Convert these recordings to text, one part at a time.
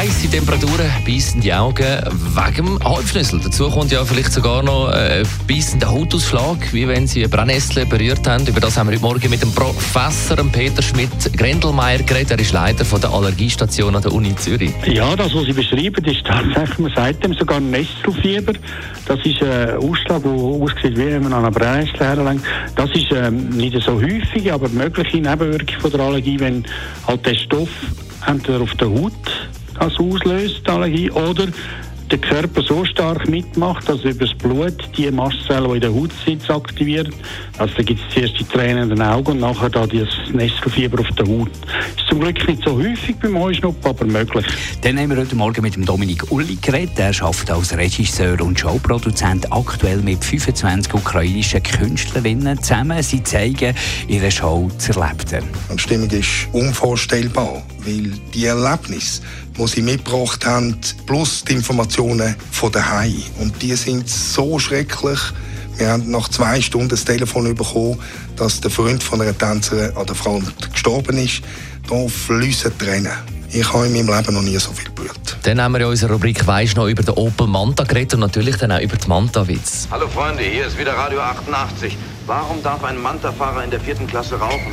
Heiße Temperaturen beißen die Augen wegen dem Halbschlüssel. Dazu kommt ja vielleicht sogar noch ein beißender Hautausschlag, wie wenn Sie eine Brennnessel berührt haben. Über das haben wir heute Morgen mit dem Professor Peter Schmidt-Grendelmeier geredet. Er ist Leiter von der Allergiestation an der Uni Zürich. Ja, das, was Sie beschreiben, ist tatsächlich, man sagt dem sogar Nesselfieber. Das ist ein Ausschlag, der aussieht, wie wenn man an einer Brennnessel herlenkt. Das ist ähm, nicht so häufig, aber mögliche Nebenwirkung von der Allergie, wenn halt der Stoff entweder auf der Haut das auslöst, Allergie, oder der Körper so stark mitmacht, dass über das Blut die Mastzellen, die in der Haut sind, aktiviert. Also da gibt es zuerst die Tränen in den Augen und nachher da das Nesselfieber auf der Haut. Zum Glück nicht so häufig beim Heuschnupfen, aber möglich. Dann haben wir heute Morgen mit dem Dominik Uli geredet. Er arbeitet als Regisseur und Showproduzent aktuell mit 25 ukrainischen Künstlerinnen zusammen. Sie zeigen ihre Show zu erleben. Die Stimmung ist unvorstellbar, weil die Erlebnisse, die sie mitgebracht haben, plus die Informationen von daheim. Und die sind so schrecklich. Wir haben nach zwei Stunden das Telefon bekommen, dass der Freund von einer Tänzerin an der Front gestorben ist. Da fließen Tränen. Ich habe in meinem Leben noch nie so viel gebrüllt. Dann haben wir in unserer Rubrik «Weisst noch» über den Opel Manta geredet und natürlich dann auch über die Manta-Witz. Hallo Freunde, hier ist wieder Radio 88. Warum darf ein Manta-Fahrer in der vierten Klasse rauchen?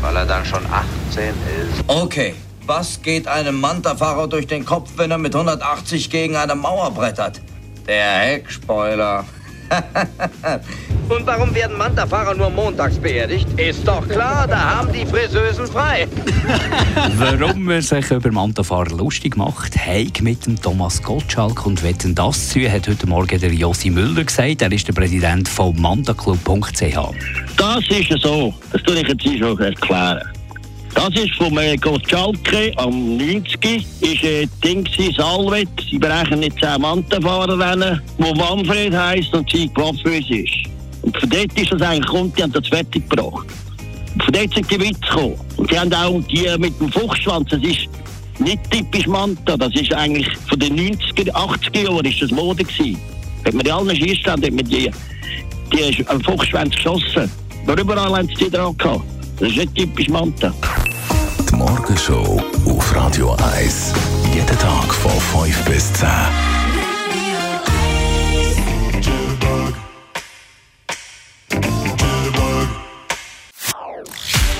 Weil er dann schon 18 ist. Okay, was geht einem Manta-Fahrer durch den Kopf, wenn er mit 180 gegen eine Mauer brettert? Der Heckspoiler. Und warum werden Manta-Fahrer nur montags beerdigt? Ist doch klar, da haben die Friseusen frei. Warum man sich über Mantafahrer lustig macht, Heik mit dem Thomas Gottschalk und wetten das zu, hat heute Morgen der Josi Müller gesagt. Er ist der Präsident von mantaclub.ch. Das ist so. Das tue ich jetzt schon erklären. Das ist vom äh, Gottschalke am 90. ist äh, Ding Salvet. Sie brechen nicht 10 Mantenfahrer rennen, wo Manfred heisst und sie Quaffös ist. Und von dort ist das eigentlich kommt, die haben das fertig gebracht. Und von dort sind die Witze gekommen. Und die haben auch die mit dem Fuchsschwanz, das ist nicht typisch Manta, das ist eigentlich von den 90er, 80er Jahren ist das Mode gewesen. Hat man in allen Schießständen, hat man die, die Fuchsschwanz geschossen. Aber überall haben sie die dran gehabt. Das ist nicht typisch Manta. Die Morgenshow auf Radio 1. Jeden Tag von 5 bis 10.